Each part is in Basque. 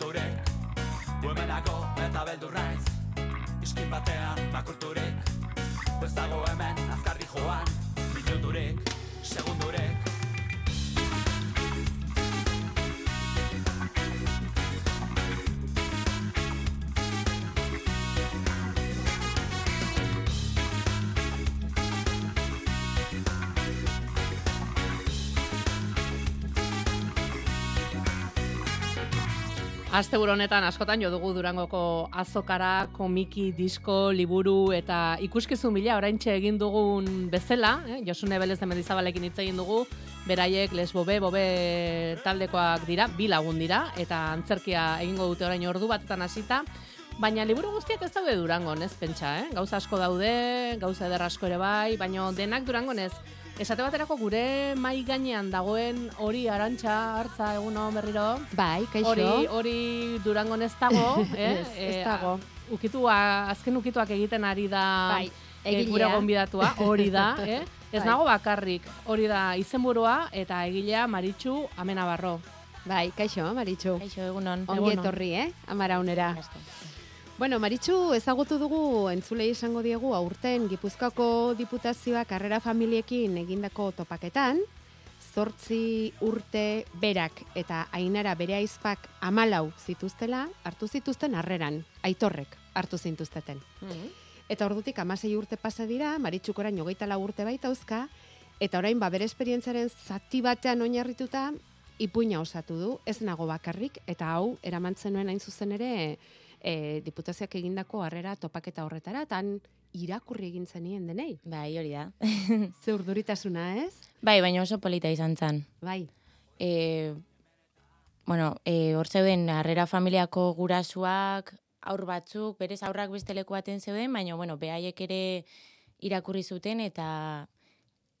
Izozturik, izuturik Guemenako eta beldurraiz Iskin batean makurturik Asteburu honetan askotan jo dugu Durangoko azokara, komiki, disko, liburu eta ikuskizun bila oraintxe egin dugun bezala, eh? Josune Belez de Mendizabalekin hitz egin dugu, beraiek Les Bobe, Bobe taldekoak dira, bi lagun dira eta antzerkia egingo dute orain ordu batetan hasita. Baina liburu guztiak ez daude Durangon, ez pentsa, eh? Gauza asko daude, gauza eder asko ere bai, baina denak Durangon ez. Esate baterako gure mai gainean dagoen hori arantxa hartza egun hon berriro. Bai, kaixo. Hori hori Durangon ez dago, eh? Ez, ez Eh, dago. Ukitua, azken ukituak egiten ari da Bai, eh, egilea. gure gonbidatua, hori da, eh? Ez Bai. nago bakarrik, hori da izenburua eta egilea Maritxu Amenabarro. Bai, kaixo, Maritxu. Kaixo, egunon. Ongi egunon. etorri, eh? Amaraunera. Bueno, Maritxu, ezagutu dugu entzulei esango diegu aurten Gipuzkoako diputazioa karrera familiekin egindako topaketan, zortzi urte berak eta ainara bere aizpak amalau zituztela, hartu zituzten harreran, aitorrek hartu zintuzteten. Eta ordutik amasei urte pasa dira, Maritxuk orain hogeita lau urte baitauzka, eta orain ba bere esperientzaren zati batean oinarrituta ipuina osatu du, ez nago bakarrik, eta hau eramantzen nuen hain zuzen ere e, diputazioak egindako harrera topaketa horretara, tan irakurri egin zenien denei. Bai, hori da. Ze urduritasuna, ez? bai, baina oso polita izan zen. Bai. E, bueno, e, hor zeuden harrera familiako gurasuak, aur batzuk, berez aurrak beste leku baten zeuden, baina, bueno, behaiek ere irakurri zuten, eta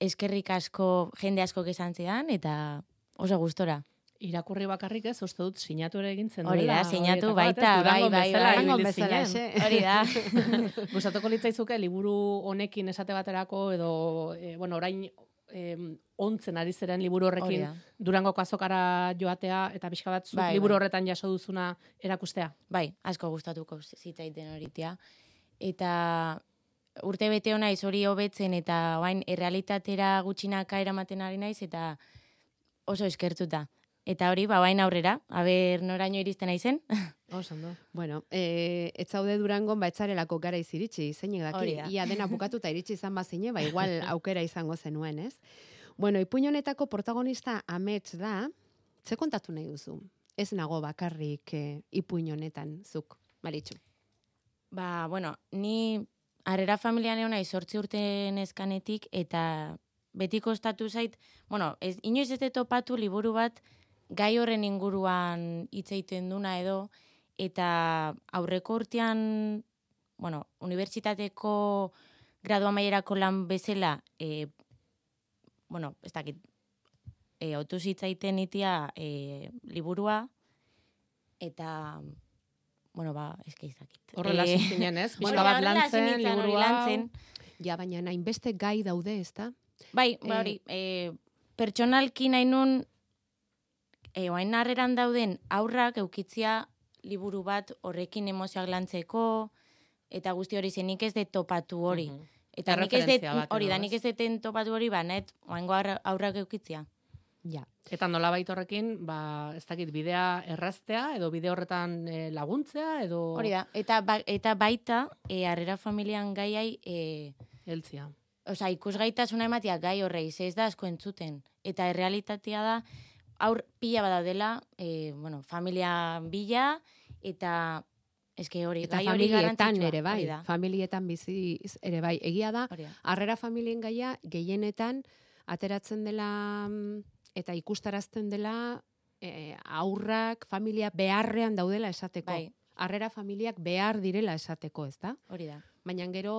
eskerrik asko, jende asko esan zidan, eta oso gustora. Irakurri bakarrik ez, uste dut sinatu ere egin zen Hori da, sinatu baita, bai, bai, bai. zinen. xe. Hori da. Gustatuko litzaizuke liburu honekin esate baterako edo e, bueno, orain em, ontzen ari zeren liburu horrekin da. Durangoko azokara joatea eta pixka bat Bai, liburu bai. horretan jaso duzuna erakustea. Bai, asko gustatuko zitzaiten horitia. Eta urte bete naiz hori hobetzen eta orain errealitatera gutxinaka eramaten ari naiz eta oso eskertuta. Eta hori, ba, bain aurrera, aber noraino iristen naizen. Oso ondo. Bueno, e, ez zaude Durangon ba etzarelako gara iziritsi, zeinek daki, da. ia dena bukatuta iritsi izan bazine, ba igual aukera izango zenuen, ez? Bueno, ipuin honetako protagonista amets da, ze kontatu nahi duzu? Ez nago bakarrik e, ipuin honetan, zuk, Maritxu. Ba, bueno, ni harrera familian egon naiz sortzi urte neskanetik eta beti kostatu zait, bueno, ez, inoiz ez topatu liburu bat gai horren inguruan hitz egiten duna edo, eta aurreko urtean, bueno, unibertsitateko gradu amaierako lan bezala, e, bueno, ez dakit, e, otu zitzaiten itia e, liburua, eta, bueno, ba, eske ez dakit. Horrela Eh, zinen, ez? Pixka bat lantzen, nintzen, hori liburu hau. lantzen. Ja, baina hainbeste gai daude, ez da? Bai, Eh, ba hori, e, pertsonalki nahi nun, e, oain harreran dauden aurrak eukitzia liburu bat horrekin emozioak lantzeko, eta guzti hori zen nik ez dut topatu hori. Mhm. Eta nik ez dut, hori da, nik ez duten topatu hori, ba, net, oaingo aurra- aurrak eukitzia. Ja. Eta nolabait horrekin, ba, ez dakit, bidea erraztea edo bide horretan eh, laguntzea edo Hori da, eta, ba, eta baita, e, harrera familian gaiai, e, heltzia. Osa, ikusgaitasuna ematia gai horrei, ez da asko entzuten. Eta errealitatea da, aur pila badaudela, e, bueno, familia bila, eta eske hori, Eta gai hori familietan ere bai, da, familietan bizi ere bai. Egia da, harrera familien gaia gehienetan ateratzen dela mm, eta ikustarazten dela e, aurrak familia beharrean daudela esateko. Bai, Harrera familiak behar direla esateko, ez da? hori da. Baina gero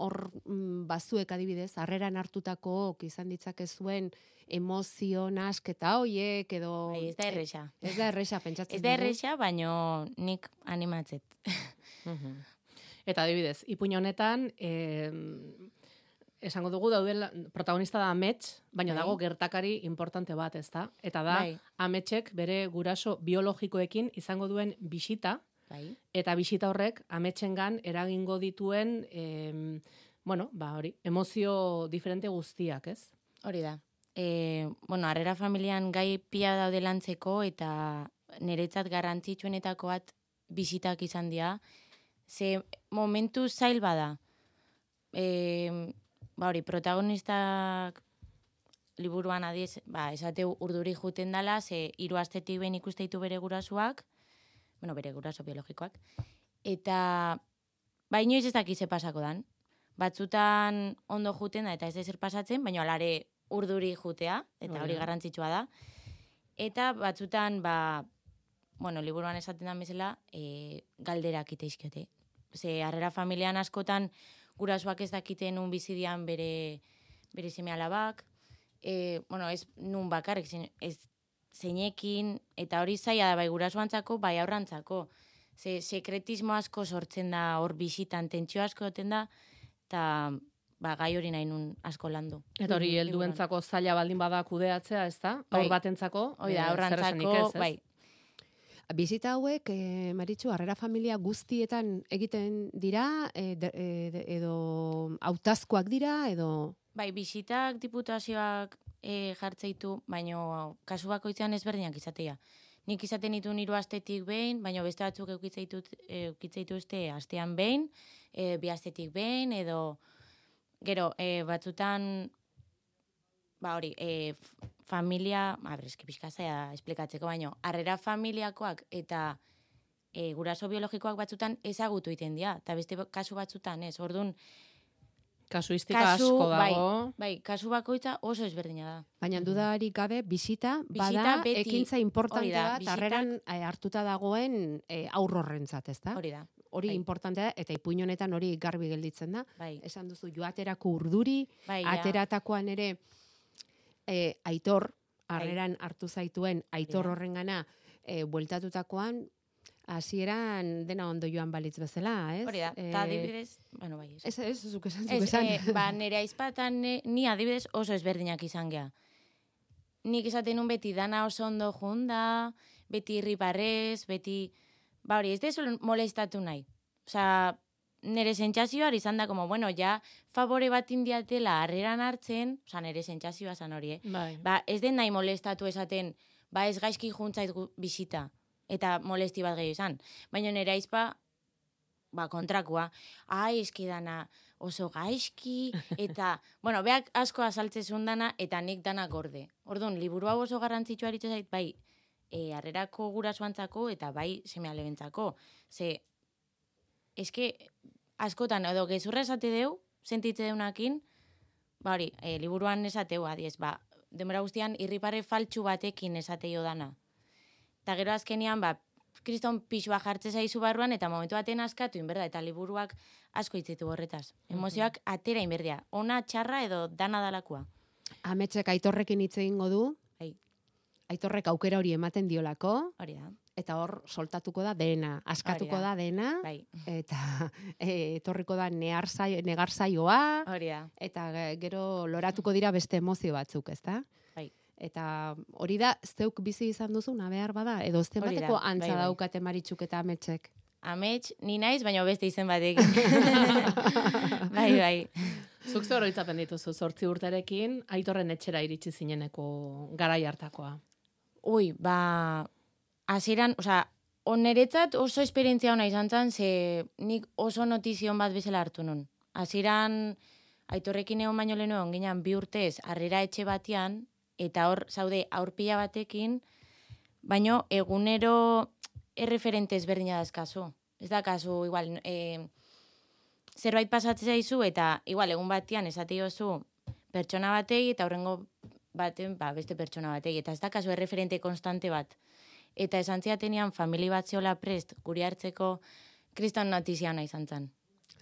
hor mm, bazuek adibidez, harreran hartutako izan ditzake zuen emozio nasketa hoiek edo... Bai, ez da erresa. Ez da erresa, pentsatzen Ez da erresa, baino nik animatzet. Mhm. Eta adibidez, ipuin honetan, eh, esango dugu daudela, protagonista da amets, baina Bai. dago gertakari importante bat, ezta? Eta da, Bai. ametsek bere guraso biologikoekin izango duen bisita, Bai. eta bisita horrek ametsengan eragingo dituen, em, bueno, ba hori, emozio diferente guztiak, ez? Hori da. E, bueno, harrera familian gai pila daude lantzeko eta niretzat garrantzitsuenetako bat bisitak izan dira. Ze momentu zail bada. E, ba hori, protagonistak liburuan adiez, ba, esateu urduri juten dala, ze hiru astetik behin ikuste ditu bere gurasuak, bueno, bere guraso biologikoak, eta ba, inoiz ez dakize pasako dan. Batzutan ondo juten da eta ez da zer pasatzen, baina alare urduri jutea, eta Hori garrantzitsua da. Eta batzutan, ba, bueno, liburuan esaten da bezala, e, galderak iteizkiote. Ze, harrera familian askotan gurasoak ez dakiten nun bizidian bere, bere seme alabak, e, bueno, ez nun bakarrik, ez zeinekin, eta hori zaila da bai gurasoantzako, bai aurrantzako. Ze, sekretismo asko sortzen da hor bisitan, tentsio asko egoten da, eta ba, gai hori nahi nun asko landu. Eta hori Mhm, helduentzako zaila baldin bada kudeatzea, ezta? Bai. Aur batentzako, Hoi da, aurrantzako, ez, ez? bai, Bizita hauek, e, Maritxu, harrera familia guztietan egiten dira, e, de- e, de- edo hautazkoak dira, edo... Bai, bisitak diputazioak e, jartzeitu, baino kasu bakoitzean ezberdinak izatea. Nik izaten ditu hiru astetik behin, baino beste batzuk eukitzeitut eukitzeituzte astean behin, e, bi astetik behin edo gero e, batzutan ba hori, e, familia, a ber, eski pixka zaila da esplikatzeko, baino harrera familiakoak eta e, guraso biologikoak batzutan ezagutu egiten dira, eta beste kasu batzutan ez. Ordun Kasuistika Kasu, asko bai, dago. bai, kasu bakoitza oso ezberdina da. Baina dudarik gabe, bisita, Bisita bada beti- ekintza importante hori da, bat, bisitak- harreran eh, hartuta dagoen e, aurrorrentzat, ezta? Hori da, Hori bai. importantea da, eta ipuin honetan hori garbi gelditzen da. bai. Esan duzu, joaterako urduri, bai ateratakoan ere e, aitor, harreran hartu zaituen aitor Bai. horrengana e, bueltatutakoan, hasieran dena ondo joan balitz bezala, ez? Hori da, Eh, eta adibidez, bueno, bai, ez. Ez, ez, zuk esan, zuk Ez, esan. eh, ba, nire aizpatan ni adibidez oso ezberdinak izan gea. Nik esaten nun beti dana oso ondo junda, beti irriparrez, beti... Ba hori, ez dezu molestatu nahi. Osea, nire sentsazioa izan da, como, bueno, ja, favore bat indiatela harreran hartzen, osea, nire sentsazioa zan hori, eh? Bai. Ba, ez den nahi molestatu esaten, ba ez gaizki juntzait bisita, eta molesti bat gehiago izan. Baina nire aizpa, ba, kontrakoa, ai, eski dana oso gaizki, eta, bueno, beak asko azaltzezun dana, eta nik dana gorde. Orduan, liburu hau oso garrantzitsua eritze zait, bai, e, harrerako gurasoantzako, eta bai, seme alebentzako. Ze, eske, askotan, edo gezurra esate deu, sentitze deunakin, ba hori, e, liburuan esateu, adiez, ba, denbora guztian irripare faltsu batekin esateio dana. Eta gero azkenian, ba, kriston pixua jartze zaizu barruan, eta momentu baten askatu inberda, eta liburuak asko hitzitu horretaz. Emozioak atera inberdia. Ona, txarra edo dana dalakoa. Ametsek aitorrekin hitz egingo du, aitorrek aukera hori ematen diolako, hori da. eta hor soltatuko da dena, askatuko Hori da. da. dena, Bai, eta e, etorriko da neharzai, negarzaioa, hori da. eta ge- gero loratuko dira beste emozio batzuk, ezta? Bai. Eta hori da, zeuk bizi izan duzu, behar bada, edo Hori da, zenbateko bai, antza bai. daukate maritxuk eta ametsek. Amets, ni naiz, baina beste izen batek. bai, bai. Zuk zer oroitzapen dituzu, zortzi urterekin, aitorren etxera iritsi zineneko garai hartakoa. Ui, ba, hasieran, osea, oneretzat oso esperientzia ona izan zen, ze nik oso notizion bat bezala hartu nun. Hasieran aitorrekin egon baino lehenu egon bi urtez harrera etxe batean, eta hor zaude aurpila batekin, baino egunero erreferente ezberdina dazkazu. Ez da kasu, igual, e, zerbait pasatzen zaizu, eta igual, egun batean esate jozu pertsona batei, eta horrengo baten, ba, beste pertsona batei, eta ez da kasu erreferente konstante bat. Eta esan ziatenian famili bat zeola prest, guri hartzeko kriston notizia ona izan zen.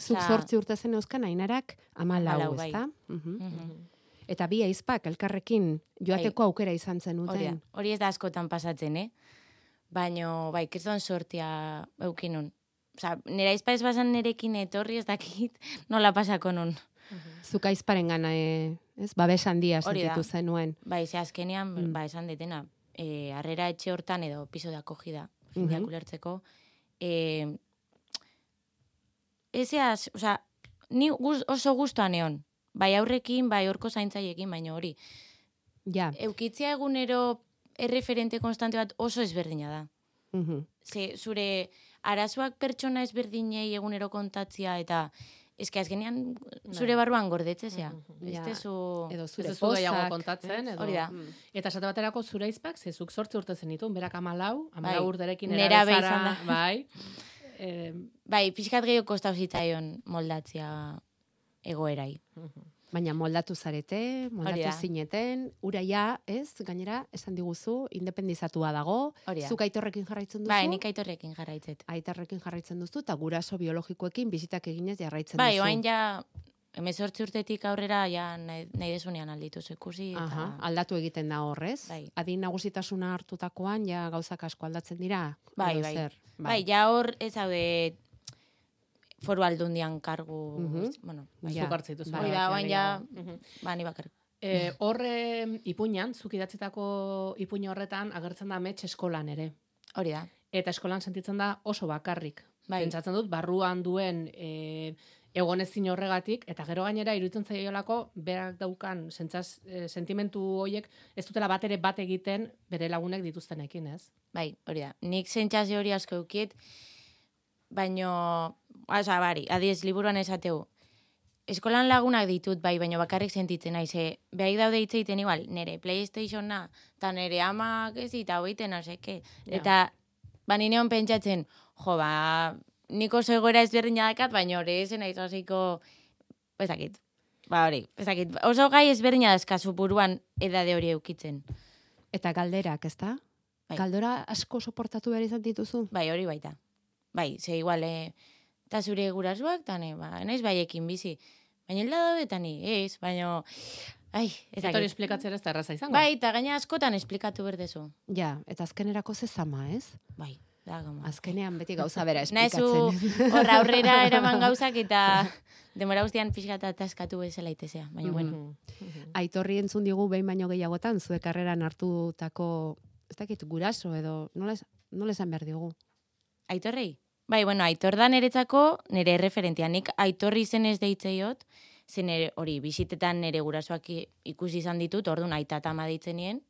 Zuk zortzi urte zen euskan ainarak amalau, Hamalau, bai. ezta? Mhm. Mhm. Eta bi aizpak elkarrekin joateko aukera izan zen Hori, uten. hori ez da askotan pasatzen, eh? Baino, bai, kriston sortia eukinun. Osa, nera izpa ez bazan nerekin etorri ez dakit nola pasako nun. Zuk aizparen gana, e, ez, babes handia Hori da. sentitu zenuen. Bai, ze azkenean, Mm. ba, esan detena, e, harrera etxe hortan edo piso de akogida, jendeak Mhm. ulertzeko, e, ezeaz, oza, ni guz, oso guztuan egon, bai aurrekin, bai horko zaintzaiekin, baina hori. Ja. Eukitzia egunero erreferente konstante bat oso ezberdina da. Mhm. Ze, zure arazoak pertsona ezberdinei egunero kontatzia eta eske azkenean zure barruan gordetzezea. Ez Ja. tezu... Edo Ez zure duzu gehiago pozak, kontatzen, edo. Hori da. Mm. Eta esate baterako zure izpak, ze zuk sortze urte zenitun, berak amalau, amalau Bai. urterekin Nerabe erabe izan zara, da. bai. Eh, Bai, pixkat gehiago kostau zitzaion moldatzea egoerai. Baina moldatu zarete, moldatu da. zineten, uraia, ez, gainera, esan diguzu, independizatua dago, Hori da. zuk aitorrekin jarraitzen duzu, Bai, nik aitorrekin jarraitzet. aitarrekin jarraitzen duzu, eta guraso biologikoekin bizitak eginez jarraitzen Bai, duzu. oain ja, emezortzi urtetik aurrera, ja nahi, nahi desunean aldituz ikusi. Eta... Aha, aldatu egiten da horrez. Bai. Adin nagusitasuna hartutakoan, ja gauzak asko aldatzen dira. Bai, bai. zer? Bai, ja hor ez haude foru aldundian kargu, Mhm. ez- bueno, bai, hartzen dituzu. Bai, da, Mhm. ba, ni bakarrik. Eh, horre ipuinan, zuk idatzitako ipuin horretan agertzen da amets eskolan ere. Hori da. Eta eskolan sentitzen da oso bakarrik. Bai. Pentsatzen dut, barruan duen e, egonezin horregatik, eta gero gainera iruditzen zaiolako berak daukan sentsaz, e, sentimentu horiek ez dutela bat ere bat egiten bere lagunek dituztenekin, ez? Bai, hori da. Nik sentsazio hori asko eukiet, baino, oza, bari, adiez, liburuan esateu, eskolan lagunak ditut, bai, baino bakarrik sentitzen naiz, ze, behai daude hitz egiten igual, nere Playstationa, eta nere amak ez eta hoiten, azeke. Ja. Eta, ba, nineon pentsatzen, jo, ba, nik oso egoera ezberdina dakat, baina hori zen naiz hasiko, ez dakit. Ba, hori, ez dakit. Oso gai ezberdina dazkazu buruan edade hori eukitzen. Eta galderak, ezta? Bai. Galdora asko soportatu behar izan dituzu? Bai, hori baita. Bai, ze igual, eh, eta zure gurasuak, tane, ba, naiz baiekin bizi. Baina hilda daude, eta ni, ez, baina, ai, ez dakit. esplikatzera ez da erraza izango. Bai, eta gaina askotan esplikatu berdezu. Ja, eta azkenerako ze zama, ez? Bai, da gama. Azkenean beti gauza bera esplikatzen. horra aurrera eraman gauzak eta demora guztian pixka eta taskatu bezala itezea. Baina, bueno, Mhm. Aitorri entzun digu behin baino gehiagotan, zuek karreran hartutako, ez dakit, guraso edo, nola esan behar digu? aitorrei? Bai, bueno, aitor da niretzako nire referentia. Nik aitorri izenez deitzeiot, zen nire, hori, bisitetan nire gurasoak ikusi izan ditut, orduan aita eta ama deitzen nien,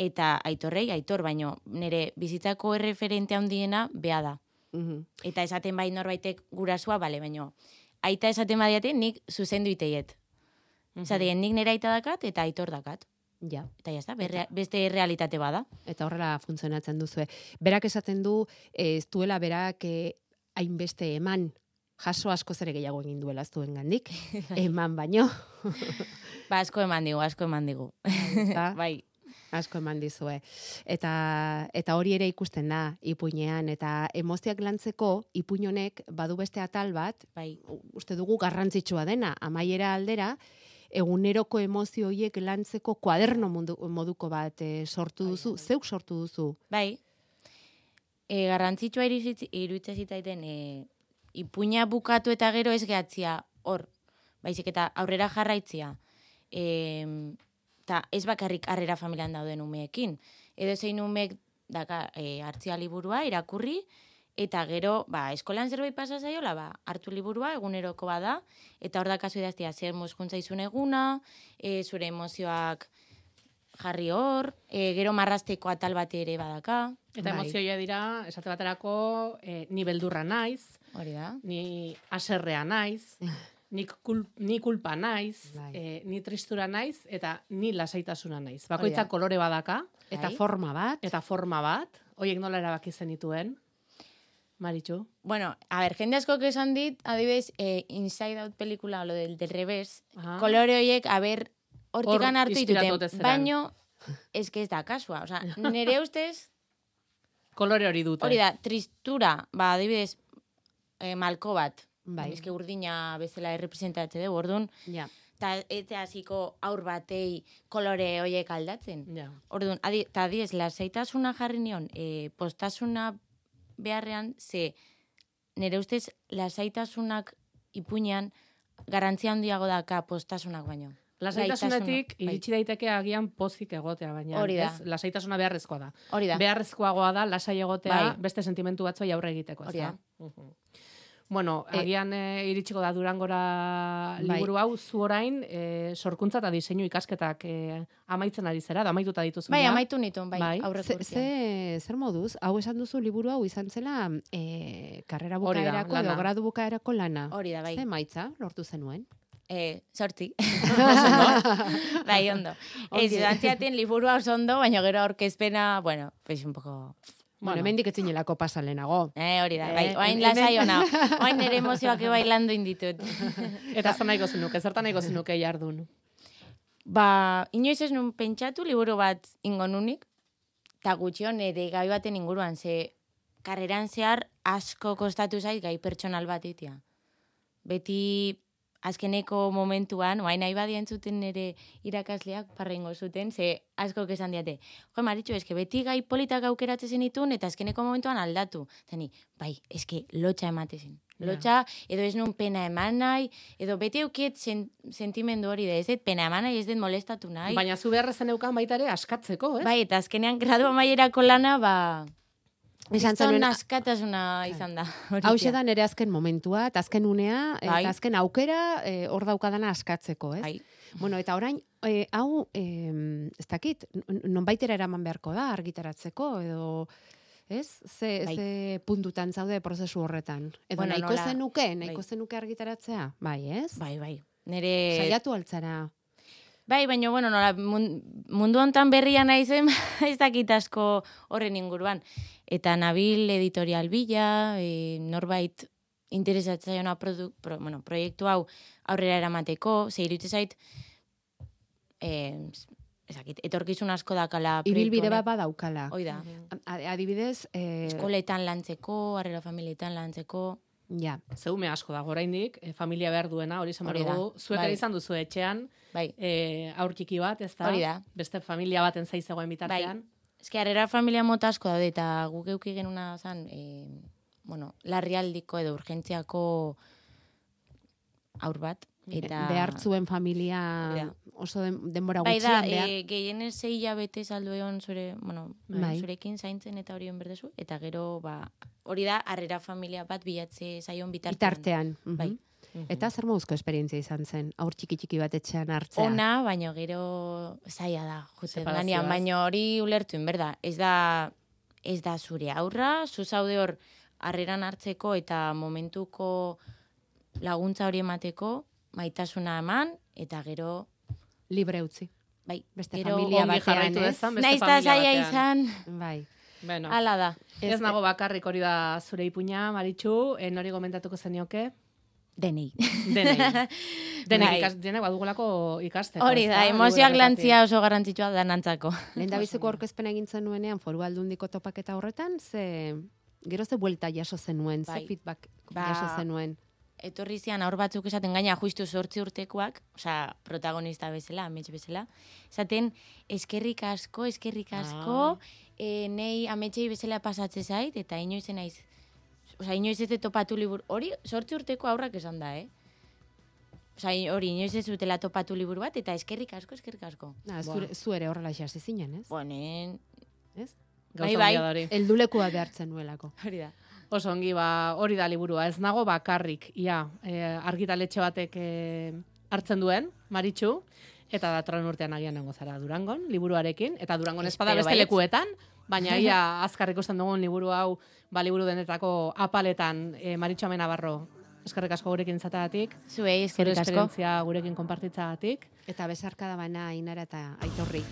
eta aitorrei, aitor, baino nire bizitzako erreferente handiena bea da. Mhm. Eta esaten bai norbaitek gurasoa, bale, baino, aita esaten badiate nik zuzendu iteiet. Mhm. Esaten, nik nire aita dakat eta aitor dakat. Ja, Eta jazta, berre, beste realitate bada. eta horrela funtzionatzen duzue. Berak esaten du, eh, ez duela berak eh, hainbeste eman, jaso asko ere gehiago egin duela ez duen gandik, eman baino, Ba, asko eman digu, asko eman digu. bai, asko eman dizue. Eta, eta hori ere ikusten da ipuinean, eta emozioak lantzeko ipuin honek badu beste atal bat, bai, uste dugu garrantzitsua dena, amaiera aldera, eguneroko emozio horiek lantzeko kuaderno mundu, moduko bat eh, sortu duzu, zeuk sortu duzu. bai. E, garrantzitsua iruditzen zitaiten e, ipuina bukatu eta gero ez gehatzia hor. Baizik eta aurrera jarraitzia. E, ta ez bakarrik harrera familian dauden umeekin. Edo zein umek daka e, hartzia liburua, irakurri, eta gero, ba, eskolan zerbait pasa zaiola, ba, hartu liburua, eguneroko bada, eta hor da kasu idaztia, zer mozkuntza izun eguna, e, zure emozioak jarri hor, e, gero marrasteko atal bat ere badaka, Eta Bai. emozioia dira, esate baterako, e, ni beldurra naiz, hori da. ni aserrea naiz, ni, kul, ni kulpa naiz, Bai. e, ni tristura naiz, eta ni lasaitasuna naiz. Da. kolore badaka, Eta Bai. forma bat, eta forma bat, hoiek nola erabaki zenituen, Maritxu? Bueno, a ver, jende asko esan dit, adibidez, eh, Inside Out pelikula, lo del, del revés, Aha. kolore horiek, a ber, hortikan Hor hartu dituten, baino, ez que ez da kasua, osea, nire ustez, Kolore hori dute. hori da, tristura, ba, adibidez, eh, malko bat, bai, eske urdina bezala errepresentatze dugu, orduan, ja. eta ez hasiko aur batei kolore horiek aldatzen. Ja. Orduan, adi, eta adiez, lasaitasuna jarri nion, e, postasuna beharrean, ze nire ustez lasaitasunak ipuinean garantzia handiago daka postasunak baino. Lasaitasunetik bai. iritsi daiteke agian pozik egotea, baina Hori da. ez, lasaitasuna beharrezkoa da. Hori da. Beharrezkoagoa da lasai egotea Bai. beste sentimentu batzuei aurre egiteko, Hori ezta? da. Mhm. Bueno, E- agian e, iritsiko da Durangora Bai. liburu hau zu orain e, sorkuntza eta diseinu ikasketak e, amaitzen ari zera, da amaituta dituzu. Bai, amaitu nituen, bai, Bai. aurreko Ze, ze, zer moduz, hau esan duzu liburu hau izan zela e, karrera bukaerako edo lana. gradu bukaerako lana. Hori da, bai. Ze maitza lortu zenuen? Eh, sortzi. bai, ondo. Ez, antziaten liburua oso ondo, baina gero aurkezpena, bueno, pues un poco... Bueno, Bueno. hemendik etzinelako pasalenago. Eh, hori da, Eh, bai, oain lasai ona. Oain nere emozioak bailando inditut. Eta zer nahiko zenuke, zertan nahiko zenuke jardun. ba, inoiz ez nun pentsatu liburu bat ingo nunik, eta gutxio nire gai baten inguruan, ze karreran zehar asko kostatu zait gai pertsonal bat itia. Beti azkeneko momentuan, oain nahi badia entzuten nire irakasleak parrengo zuten, ze asko esan diate. Jo, maritxu, eske beti gai politak aukeratzen zenitun, eta azkeneko momentuan aldatu. Zeni, bai, eske lotxa ematezen. Lotxa, edo ez nun pena eman nahi, edo beti eukiet sen, sentimendu hori da, ez dut pena eman nahi, ez dut molestatu nahi. Baina zu beharrezen eukan baita ere askatzeko, ez? Bai, eta azkenean gradu amaierako lana, ba... Izan zenuen- askatasuna izan da. Hau da nere azken momentua, eta azken unea, Bai. eta azken aukera eh, hor daukadana askatzeko, ez? Bai. Bueno, eta orain, eh, hau, eh, ez dakit, nonbaitera eraman beharko da, argitaratzeko, edo, ez? Ze, Bai. ze puntutan zaude prozesu horretan. Edo Bueno, nahiko nola- zenuke, nahiko bai. zenuke argitaratzea? Bai, ez? Bai, bai. Nere... Saiatu altzara. Bai, baina, bueno, nola, mun- mundu hontan berria naizen, ez dakit asko horren inguruan. Eta nabil editorial bila, e, norbait interesatzaiona produ, pro, bueno, proiektu hau aurrera eramateko, ze irutze zait, e, ez dakit, etorkizun asko dakala Ibilbide bat badaukala. Hoi da. A- Adibidez, eh, Eskoletan lantzeko, harrera familietan lantzeko, ja, Zeume asko dago oraindik, e, familia behar duena, hori esan da. dugu. Zuek Bai. izan duzu etxean, bai. e, aur txiki bat, ez da? Hori da. Beste familia baten zaiz zegoen bitartean. Ez que harrera familia mota asko daude eta guk euki genuna zan, e, bueno, larrialdiko edo urgentziako aur bat. Eta... behar zuen familia oso den, denbora Bai da, gutxian behar. e, gehienez zei hilabete saldu egon zure, bueno, Bai. zurekin zaintzen eta hori berdezu, eta gero, ba, hori da, harrera familia bat bilatze zaion bitartean. bitartean. mhm. Bai. Eta zer moduzko esperientzia izan zen, aur txiki txiki bat etxean hartzea. Ona, baino gero zaila da, jute ganean, baino hori ulertuen, berda, ez da, ez da zure aurra, zu zaude hor harreran hartzeko eta momentuko laguntza hori emateko, maitasuna eman, eta gero, Libre utzi. bai, Beste gero, familia batean, ez? dezan, beste naiz da familia zaila izan, Bai. Bueno, ala da. ez, nago bakarrik hori da zure ipuña, Maritxu, en hori gomentatuko zenioke, Denei. denei. Denek Bai. ikas, denek badugulako ikasteko. Hori da, emozioak lantzia oso garrantzitsua da nantzako. Lehen biziko aurkezpena egin zenuenean foru aldundiko topaketa horretan, ze gero ze buelta jaso zenuen, ze Bai. feedback Ba, jaso zenuen. Etorri zian aur batzuk esaten gaina justu sortzi urtekoak, osea, protagonista bezala, amets bezala, esaten eskerrik asko, eskerrik asko, e, nei ametsei bezala pasatze zait, eta inoiz ez naiz, osea, inoiz ez topatu liburu, hori sortzi urteko aurrak esan da, eh? Osea, hori inoiz ez dutela topatu liburu bat, eta eskerrik asko, eskerrik asko. Na, zure, zu ere horrela zinen, ez? Bonen, Ez? Gauza Bai, bai. Heldulekua behartzen nuelako. hori da. Oso ongi, ba, hori da liburua. Ez nago bakarrik, ia, e, argitaletxe batek e, hartzen duen, Maritxu, eta datorren urtean agian nengo zara Durangon, liburuarekin, eta Durangon Espero beste lekuetan, baina ia azkar ikusten dugun liburu hau, ba, liburu denetako apaletan e, Maritxu Amenabarro, eskerrik asko gurekin izatagatik, Zuei, zure eskerrik asko. esperientzia gurekin konpartitzagatik. Eta besarka da bana inara eta aitorri.